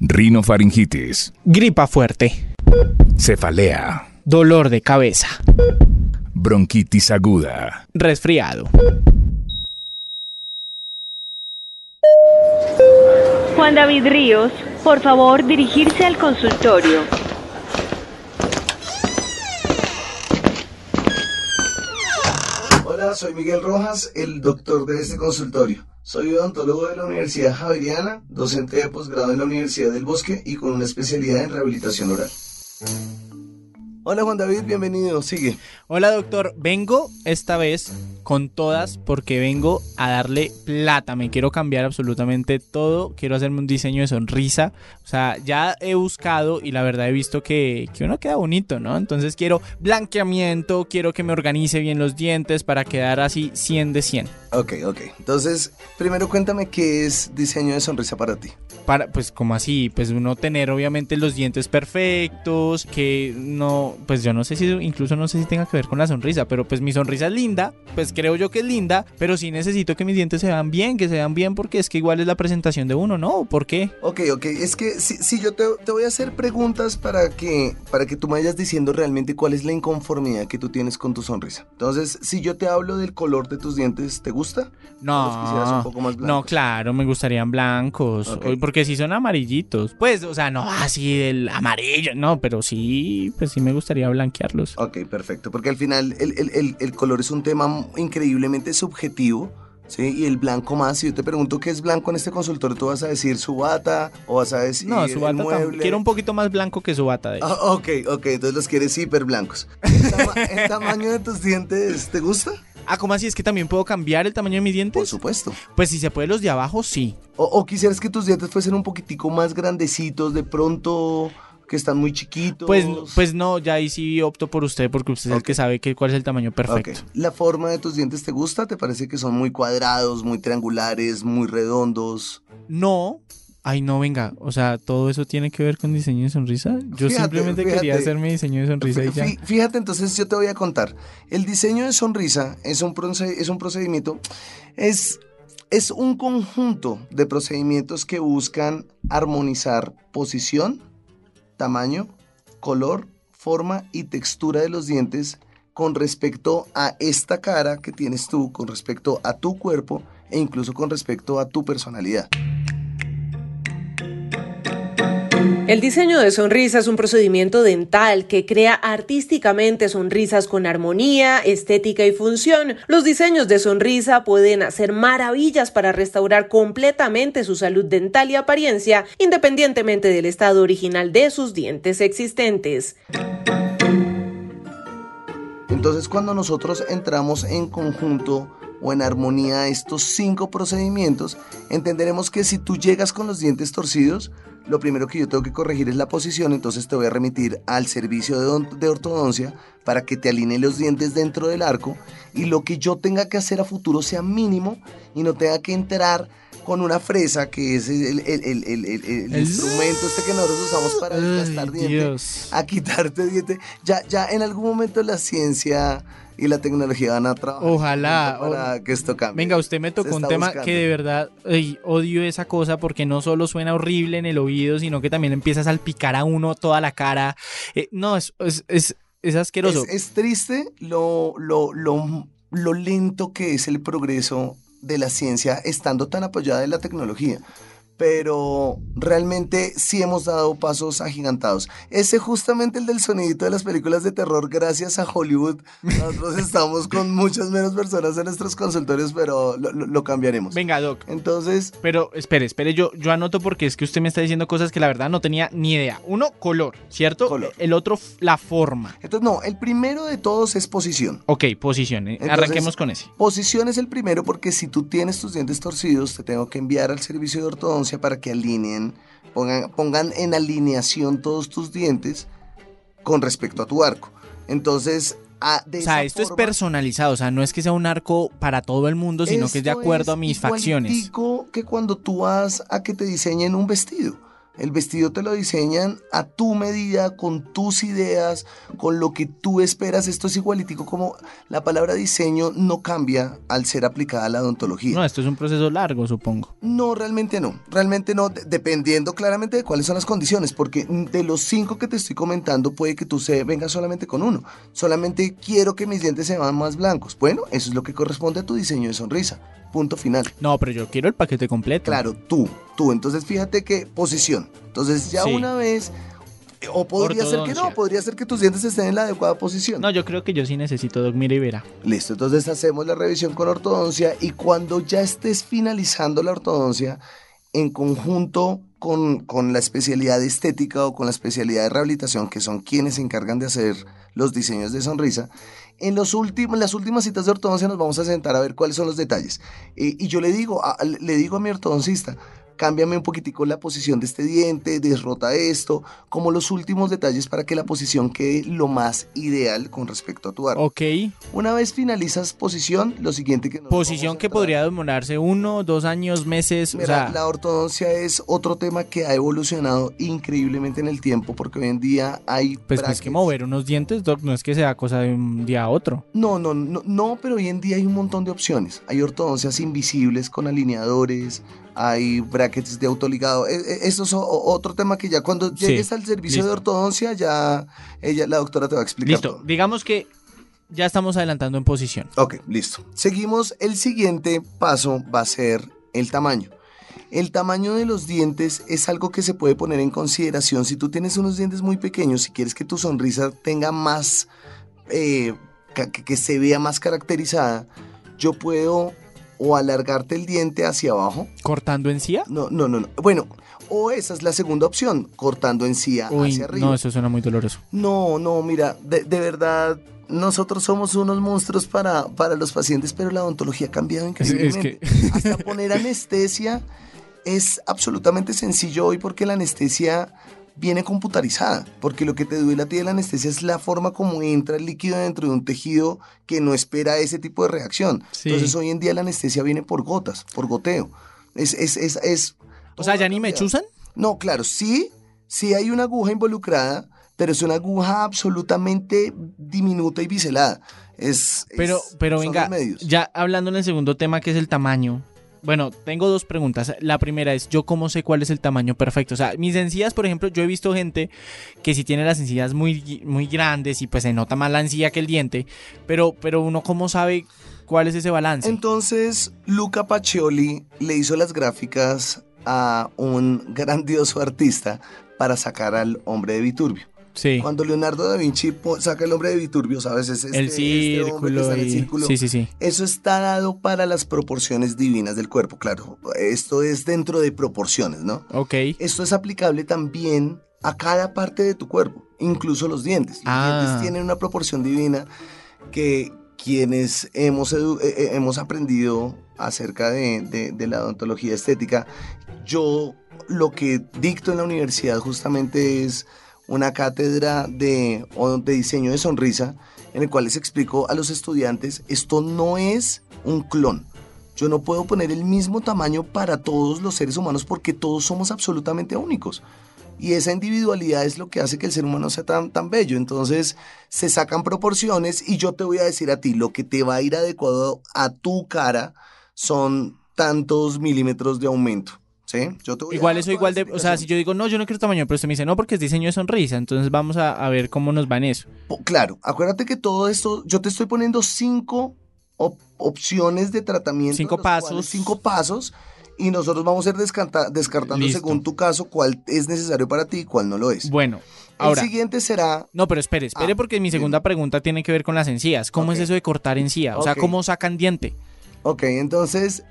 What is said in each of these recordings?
Rinofaringitis. Gripa fuerte. Cefalea. Dolor de cabeza. Bronquitis aguda. Resfriado. Juan David Ríos, por favor dirigirse al consultorio. Hola, soy Miguel Rojas, el doctor de este consultorio. Soy odontólogo de la Universidad Javeriana, docente de posgrado en la Universidad del Bosque y con una especialidad en rehabilitación oral. Hola Juan David, bienvenido, sigue. Hola doctor, vengo esta vez con todas porque vengo a darle plata, me quiero cambiar absolutamente todo, quiero hacerme un diseño de sonrisa, o sea, ya he buscado y la verdad he visto que, que uno queda bonito, ¿no? Entonces quiero blanqueamiento, quiero que me organice bien los dientes para quedar así 100 de 100. Ok, ok. Entonces, primero cuéntame qué es diseño de sonrisa para ti. Para, pues como así, pues uno tener obviamente los dientes perfectos, que no, pues yo no sé si, incluso no sé si tenga que ver con la sonrisa, pero pues mi sonrisa es linda, pues creo yo que es linda, pero sí necesito que mis dientes se vean bien, que se vean bien porque es que igual es la presentación de uno, ¿no? ¿Por qué? Ok, ok, es que si, yo te, te, voy a hacer preguntas para que, para que tú me vayas diciendo realmente cuál es la inconformidad que tú tienes con tu sonrisa. Entonces, si yo te hablo del color de tus dientes, ¿te gusta? No, un poco más no, claro, me gustarían blancos, porque si son amarillitos, pues, o sea, no así del amarillo, no, pero sí, pues sí me gustaría blanquearlos. Ok, perfecto, porque al final el, el, el, color es un tema increíblemente subjetivo. ¿sí? Y el blanco más, si yo te pregunto qué es blanco en este consultorio, tú vas a decir su bata o vas a decir no, su bata Quiero un poquito más blanco que su bata, de ah, ok, ok, entonces los quieres hiper blancos. ¿El, tamaño de tus dientes te gusta? Ah, ¿cómo así? ¿Es que también puedo cambiar el tamaño de mis dientes? Por supuesto. Pues si se puede los de abajo, sí. O, quisieras que tus dientes fuesen un poquitico más grandecitos, de pronto que están muy chiquitos. Pues, pues no, ya ahí sí opto por usted porque usted es el que sabe que, cuál es el tamaño perfecto. ¿La forma de tus dientes te gusta? ¿Te parece que son muy cuadrados, muy triangulares, muy redondos? No, Ay, no, venga, o sea, todo eso tiene que ver con diseño de sonrisa. Yo simplemente quería hacer mi diseño de sonrisa y ya. Fíjate, entonces yo te voy a contar. El diseño de sonrisa es un, es un procedimiento, es, es un conjunto de procedimientos que buscan armonizar posición, tamaño, color, forma y textura de los dientes con respecto a esta cara que tienes tú, con respecto a tu cuerpo e incluso con respecto a tu personalidad. El diseño de sonrisa es un procedimiento dental que crea artísticamente sonrisas con armonía, estética y función. Los diseños de sonrisa pueden hacer maravillas para restaurar completamente su salud dental y apariencia, independientemente del estado original de sus dientes existentes. Entonces cuando nosotros entramos en conjunto o en armonía a estos cinco procedimientos, entenderemos que si tú llegas con los dientes torcidos, lo primero que yo tengo que corregir es la posición, entonces te voy a remitir al servicio de, ortodoncia para que te alinee los dientes dentro del arco y lo que yo tenga que hacer a futuro sea mínimo y no tenga que entrar con una fresa, que es el, instrumento este que nosotros usamos para desgastar dientes, a quitarte dientes. Ya, ya en algún momento la ciencia y la tecnología van a trabajar. Ojalá. Para que esto cambie. Venga, usted me tocó un tema que de verdad odio esa cosa porque no solo suena horrible en el oído, sino que también empieza a salpicar a uno toda la cara. Eh, no, es, es, es, asqueroso. Es, triste lo, lo, lo, lo lento que es el progreso de la ciencia estando tan apoyada en la tecnología pero realmente sí hemos dado pasos agigantados. Ese justamente el del sonidito de las películas de terror, gracias a Hollywood, nosotros estamos con muchas menos personas en nuestros consultorios, pero lo, cambiaremos. Venga, Doc. Entonces... Pero espere, espere, yo, yo anoto porque es que usted me está diciendo cosas que la verdad no tenía ni idea. Uno, color, ¿cierto? Color. El otro, la forma. Entonces, no, el primero de todos es posición. Ok, posición. Eh, arranquemos con ese. Posición es el primero porque si tú tienes tus dientes torcidos, te tengo que enviar al servicio de ortodoncia para que alineen, pongan, pongan en alineación todos tus dientes con respecto a tu arco. Entonces, o sea, esto es personalizado, o sea, no es que sea un arco para todo el mundo, sino que es de acuerdo a mis facciones. que cuando tú vas a que te diseñen un vestido. El vestido te lo diseñan a tu medida, con tus ideas, con lo que tú esperas. Esto es igualitico como la palabra diseño no cambia al ser aplicada a la odontología. No, esto es un proceso largo, supongo. No, realmente no. Realmente no, de- dependiendo claramente de cuáles son las condiciones, porque de los cinco que te estoy comentando, puede que tú se vengas solamente con uno. Solamente quiero que mis dientes se vean más blancos. Bueno, eso es lo que corresponde a tu diseño de sonrisa. Punto final. No, pero yo quiero el paquete completo. Claro, tú, tú. Entonces fíjate que posición. Entonces ya Sí. una vez, o podría ser que no, podría ser que tus dientes estén en la adecuada posición. No, yo creo que yo sí necesito Doc Mira y Verá. Listo, entonces hacemos la revisión con ortodoncia y cuando ya estés finalizando la ortodoncia, en conjunto con, con la especialidad de estética o con la especialidad de rehabilitación, que son quienes se encargan de hacer los diseños de sonrisa, en, los las últimas citas de ortodoncia nos vamos a sentar a ver cuáles son los detalles. Eh, y yo le digo, a, le digo a mi ortodoncista, cámbiame un poquitico la posición de este diente, desrota esto, como los últimos detalles para que la posición quede lo más ideal con respecto a tu arte. Ok. Una vez finalizas posición, lo siguiente que Posición que podría demorarse uno, dos años, meses. Mira, o sea, la ortodoncia es otro tema que ha evolucionado increíblemente en el tiempo porque hoy en día hay pues no es que mover unos dientes, Doc, no es que sea cosa de un día a otro. No, no, no, no, pero hoy en día hay un montón de opciones. Hay ortodoncias invisibles con alineadores, hay brackets de autoligado. E- e- Esto es otro tema que ya cuando Sí, llegues al servicio de ortodoncia ya ella, la doctora te va a explicar Listo. todo. Digamos que ya estamos adelantando en posición. Ok, listo. Seguimos. El siguiente paso va a ser el tamaño. El tamaño de los dientes es algo que se puede poner en consideración. Si tú tienes unos dientes muy pequeños, si quieres que tu sonrisa tenga más, eh, que se vea más caracterizada, yo puedo o alargarte el diente hacia abajo. ¿Cortando encía? No, no, no, no. Bueno, o esa es la segunda opción, cortando encía Uy, hacia arriba. no, eso suena muy doloroso. No, no, mira, de, de verdad, nosotros somos unos monstruos para, para los pacientes, pero la odontología ha cambiado es increíblemente. Hasta poner anestesia es absolutamente sencillo hoy porque la anestesia viene computarizada, porque lo que te duele a ti de la anestesia es la forma como entra el líquido dentro de un tejido que no espera ese tipo de reacción. Sí. Entonces hoy en día la anestesia viene por gotas, por goteo. Es, es, es, es O sea, ¿ya ni me chuzan? No, claro, sí, sí hay una aguja involucrada, pero es una aguja absolutamente diminuta y biselada. Es, Pero, pero venga, medios. ya hablando en el segundo tema que es el tamaño. Bueno, tengo dos preguntas. La primera es, ¿yo cómo sé cuál es el tamaño perfecto? O sea, mis encías, por ejemplo, yo he visto gente que si tiene las encías muy, muy grandes y pues se nota más la encía que el diente, pero, pero uno cómo sabe cuál es ese balance. Entonces, Luca Pacioli le hizo las gráficas a un grandioso artista para sacar al hombre de Viturbio. Sí, Cuando Leonardo da Vinci saca el hombre de Viturbio, ¿sabes? Es este, el este círculo, el círculo. Sí, sí, sí. Eso está dado para las proporciones divinas del cuerpo, claro. Esto es dentro de proporciones, ¿no? Ok. Esto es aplicable también a cada parte de tu cuerpo, incluso los dientes. Los Ah. dientes tienen una proporción divina que quienes hemos, edu- eh, eh, hemos aprendido acerca de, de- de la odontología estética, yo lo que dicto en la universidad justamente es una cátedra de, de diseño de sonrisa en el cual les explico a los estudiantes, esto no es un clon. Yo no puedo poner el mismo tamaño para todos los seres humanos porque todos somos absolutamente únicos. Y esa individualidad es lo que hace que el ser humano sea tan, tan bello. Entonces se sacan proporciones y yo te voy a decir a ti, lo que te va a ir adecuado a tu cara son tantos milímetros de aumento. ¿Sí? Yo te voy a Igual eso igual de, o sea, si yo digo, no, yo no quiero tamaño, pero usted me dice, no, porque es diseño de sonrisa, entonces vamos a, a ver cómo nos va en eso. Claro, acuérdate que todo esto, yo te estoy poniendo cinco op- opciones de tratamiento. Cinco cuales- pasos. cinco pasos. Y nosotros vamos a ir descarta- descartando Listo. según tu caso cuál es necesario para ti y cuál no lo es. Bueno, ahora... El siguiente será No, pero espere, espere Ah, porque mi segunda pregunta tiene que ver con las encías. ¿Cómo es eso de cortar encía? O sea. ¿cómo sacan diente? Ok, entonces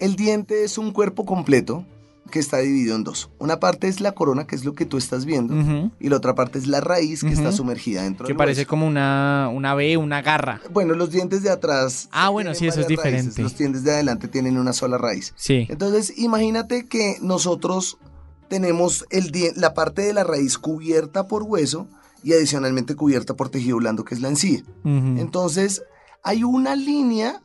el diente es un cuerpo completo que está dividido en dos. Una parte es la corona, que es lo que tú estás viendo, y la otra parte es la raíz que está sumergida dentro Que del parece hueso. como una, una B, una garra. Bueno, los dientes de atrás. Ah, bueno, sí, eso es raíces. diferente. Los dientes de adelante tienen una sola raíz. Sí. Entonces, imagínate que nosotros tenemos el la parte de la raíz cubierta por hueso y adicionalmente cubierta por tejido blando, que es la encía. Entonces, hay una línea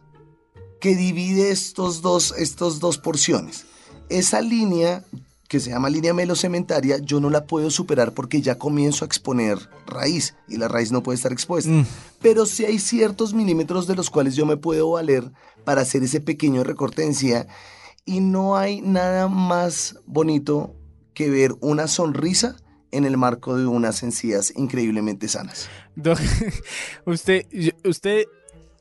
que divide estos dos, estos dos porciones. Esa línea que se llama línea melocementaria, yo no la puedo superar porque ya comienzo a exponer raíz y la raíz no puede estar expuesta. Mm. Pero sí hay ciertos milímetros de los cuales yo me puedo valer para hacer ese pequeño recorte de encía y no hay nada más bonito que ver una sonrisa en el marco de unas encías increíblemente sanas. Doc, usted, usted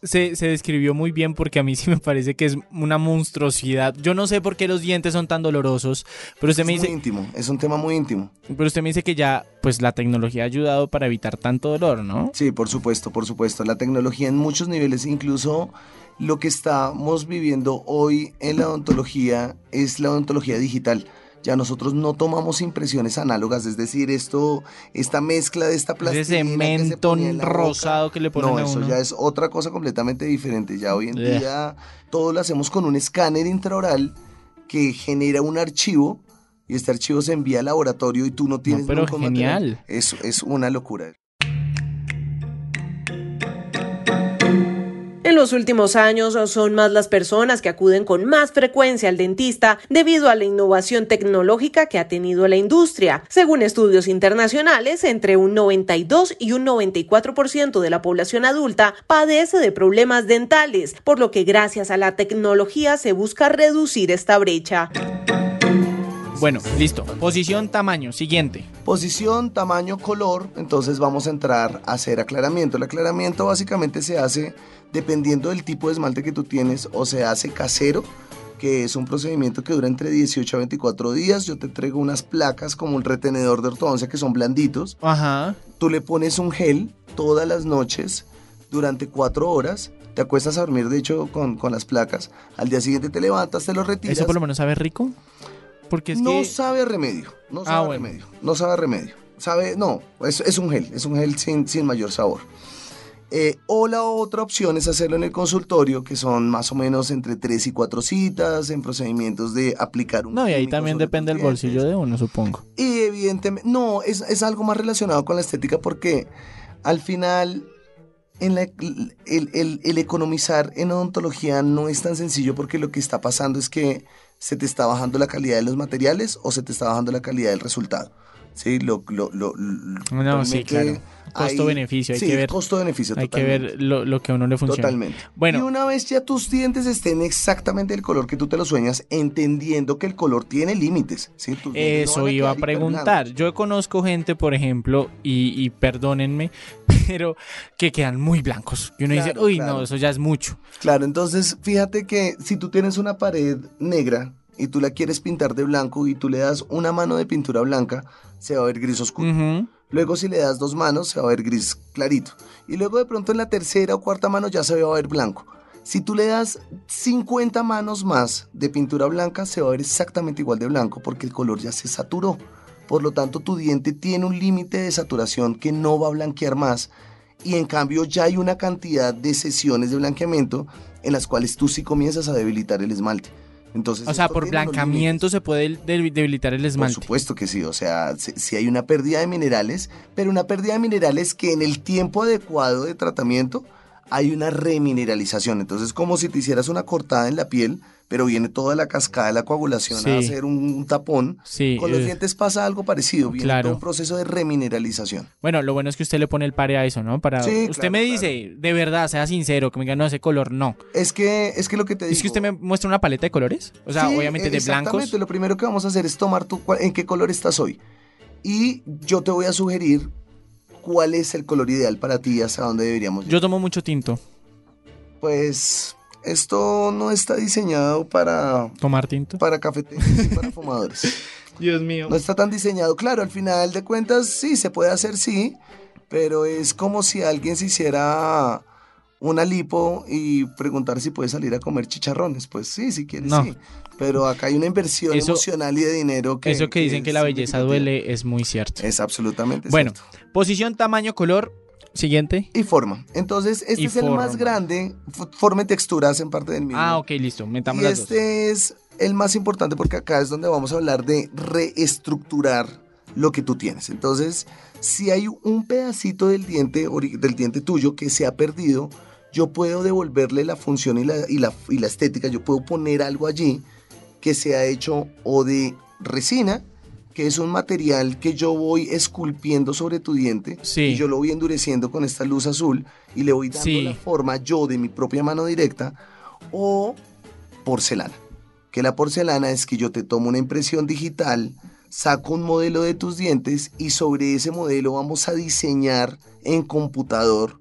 se, se, describió muy bien porque a mí sí me parece que es una monstruosidad. Yo no sé por qué los dientes son tan dolorosos, pero usted es me dice... muy íntimo, es un tema muy íntimo. Pero usted me dice que ya, pues la tecnología ha ayudado para evitar tanto dolor, ¿no? Sí, por supuesto, por supuesto. La tecnología en muchos niveles, incluso lo que estamos viviendo hoy en la odontología es la odontología digital ya nosotros no tomamos impresiones análogas, es decir, esto, esta mezcla de esta plastilina Ese cemento que rosado que le ponen no, a eso ya es otra cosa completamente diferente. Ya hoy en Yeah. día todo lo hacemos con un escáner intraoral que genera un archivo y este archivo se envía al laboratorio y tú no tienes pero genial. Es, es una locura. En los últimos años son más las personas que acuden con más frecuencia al dentista debido a la innovación tecnológica que ha tenido la industria. Según estudios internacionales, entre un 92 y un 94% de la población adulta padece de problemas dentales, por lo que gracias a la tecnología se busca reducir esta brecha. Bueno, listo. Posición, tamaño. Siguiente. Posición, tamaño, color. Entonces vamos a entrar a hacer aclaramiento. El aclaramiento básicamente se hace dependiendo del tipo de esmalte que tú tienes o se hace casero que es un procedimiento que dura entre 18 a 24 días. Yo te traigo unas placas como un retenedor de ortodoncia que son blanditos. Ajá. Tú le pones un gel todas las noches durante 4 horas. Te acuestas a dormir, de hecho, con, con las placas. Al día siguiente te levantas, te lo retiras. ¿Eso por lo menos sabe rico? Porque es no que... sabe a remedio. No Ah, sabe bueno. remedio. No sabe remedio. Sabe, no, es, es un gel. Es un gel sin, sin mayor sabor. Eh, o la otra opción es hacerlo en el consultorio, que son más o menos entre 3 y 4 citas, en procedimientos de aplicar un No, y ahí también depende del bolsillo de uno, supongo. Y evidentemente, no, es, es algo más relacionado con la estética porque al final en la- el, el- el economizar en odontología no es tan sencillo porque lo que está pasando es que se te está bajando la calidad de los materiales o se te está bajando la calidad del resultado. Sí, lo, lo, lo- lo- No, sí, claro. Costo-beneficio, hay sí, que ver- costo-beneficio, Hay que ver lo, lo que a uno le funciona. Totalmente. Bueno. Y una vez ya tus dientes estén exactamente el color que tú te lo sueñas, entendiendo que el color tiene límites. Eso iba a preguntar. Yo conozco gente, por ejemplo, y, y perdónenme, pero que quedan muy blancos. Y uno dice, Claro, uy, claro. no, eso ya es mucho. Claro, entonces fíjate que si tú tienes una pared negra y tú la quieres pintar de blanco y tú le das una mano de pintura blanca, se va a ver gris oscuro. Luego si le das dos manos, se va a ver gris clarito. Y luego de pronto en la tercera o cuarta mano ya se va a ver blanco. Si tú le das 50 manos más de pintura blanca, se va a ver exactamente igual de blanco porque el color ya se saturó. Por lo tanto, tu diente tiene un límite de saturación que no va a blanquear más. Y en cambio ya hay una cantidad de sesiones de blanqueamiento en las cuales tú sí comienzas a debilitar el esmalte. Entonces, O sea, por blancamiento se puede debil- debilitar el por esmalte. supuesto que sí, o sea, si, si hay una pérdida de minerales, pero una pérdida de minerales que en el tiempo adecuado de tratamiento hay una remineralización. Entonces, como si te hicieras una cortada en la piel, pero viene toda la cascada de la coagulación Sí. a hacer un, un tapón. Sí, Con los eh, dientes pasa algo parecido, viene Claro. todo un proceso de remineralización. Bueno, lo bueno es que usted le pone el pare a eso, ¿no? Para Sí, usted claro, me claro. dice, de verdad, sea sincero, que me diga, no, ese color no. Es que, es que lo que te digo... Es que usted me muestra una paleta de colores, o sea, obviamente de blancos. Exactamente, lo primero que vamos a hacer es tomar tu, en qué color estás hoy. Y yo te voy a sugerir cuál es el color ideal para ti y hasta dónde deberíamos Yo tomo mucho tinto. Pues esto no está diseñado para, Tomar tinto. para cafeteros y para fumadores. Dios mío. No está tan diseñado. Claro, al final de cuentas sí, se puede hacer sí, pero es como si alguien se hiciera una lipo y preguntar si puede salir a comer chicharrones. Pues sí, si quieres No. sí. Pero acá hay una inversión Eso- emocional y de dinero que... Eso que dicen que es la belleza duele es muy cierto. Es absolutamente Bueno, cierto. posición, tamaño, color. Siguiente. Y forma. Entonces, este Y es el más grande. Forma y textura hacen parte del mismo. Ah, ok, listo. Metamos Y las dos. este es el más importante porque acá es donde vamos a hablar de reestructurar lo que tú tienes. Entonces, si hay un pedacito del diente, del diente tuyo que se ha perdido, yo puedo devolverle la función y la, y la, y la estética, yo puedo poner algo allí que se ha hecho o de resina, que es un material que yo voy esculpiendo sobre tu diente Sí. y yo lo voy endureciendo con esta luz azul y le voy dando Sí. la forma yo de mi propia mano directa o porcelana. Que la porcelana es que yo te tomo una impresión digital, saco un modelo de tus dientes y sobre ese modelo vamos a diseñar en computador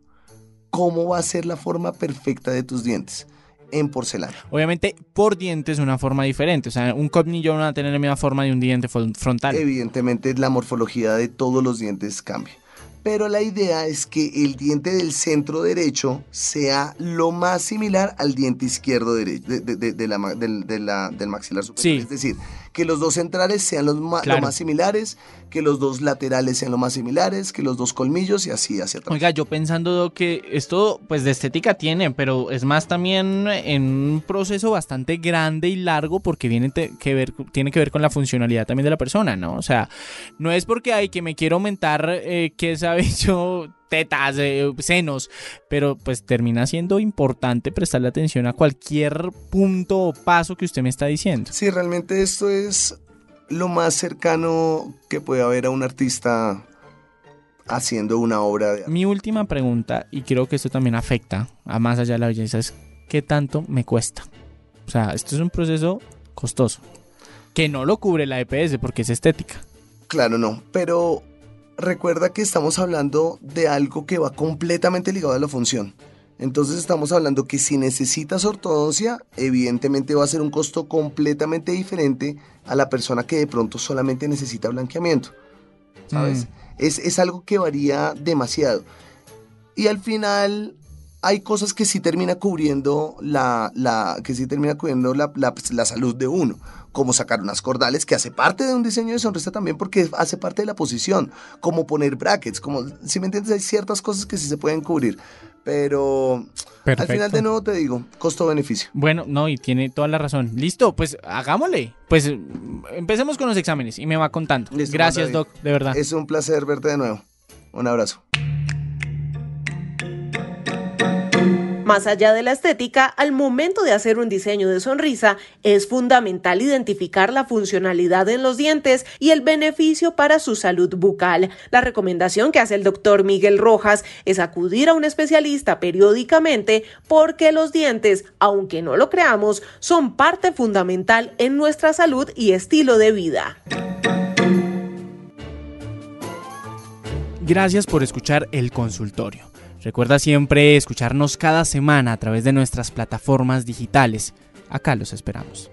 cómo va a ser la forma perfecta de tus dientes en porcelana. Obviamente, por diente es una forma diferente. O sea, un colmillo no va a tener la misma forma de un diente fron- frontal. Evidentemente la morfología de todos los dientes cambia. Pero la idea es que el diente del centro derecho sea lo más similar al diente izquierdo derecho, de, de- de- la la- del maxilar superior. Sí. Es decir, que los dos centrales sean los Claro. lo más similares, que los dos laterales sean lo más similares, que los dos colmillos y así hacia atrás. Oiga, yo pensando que esto, pues de estética tiene, pero es más también en un proceso bastante grande y largo porque viene que ver, tiene que ver con la funcionalidad también de la persona, ¿no? O sea, no es porque hay que me quiero aumentar, eh, que sabe yo, tetas, eh, senos, pero pues termina siendo importante prestarle atención a cualquier punto o paso que usted me está diciendo. Sí, realmente esto es lo más cercano que puede haber a un artista haciendo una obra de. Mi última pregunta, y creo que esto también afecta a más allá de la belleza, es ¿qué tanto me cuesta? O sea, esto es un proceso costoso, que no lo cubre la EPS porque es estética. Claro, no, pero recuerda que estamos hablando de algo que va completamente ligado a la función. Entonces estamos hablando que si necesitas ortodoncia, evidentemente va a ser un costo completamente diferente a la persona que de pronto solamente necesita blanqueamiento. ¿Sabes? Mm. Es, es algo que varía demasiado. Y al final hay cosas que sí termina cubriendo la, la que sí termina cubriendo la, la- la salud de uno, como sacar unas cordales, que hace parte de un diseño de sonrisa también porque hace parte de la posición, como poner brackets, como, si me entiendes, hay ciertas cosas que sí se pueden cubrir, pero al final de nuevo te digo, costo-beneficio. Bueno, no, y tiene toda la razón. Listo, pues hagámosle. Pues empecemos con los exámenes y me va contando. Listo, Gracias. Doc, de verdad. Es un placer verte de nuevo. Un abrazo. Más allá de la estética, al momento de hacer un diseño de sonrisa, es fundamental identificar la funcionalidad en los dientes y el beneficio para su salud bucal. La recomendación que hace el doctor Miguel Rojas es acudir a un especialista periódicamente porque los dientes, aunque no lo creamos, son parte fundamental en nuestra salud y estilo de vida. Gracias por escuchar el consultorio. Recuerda siempre escucharnos cada semana a través de nuestras plataformas digitales. Acá los esperamos.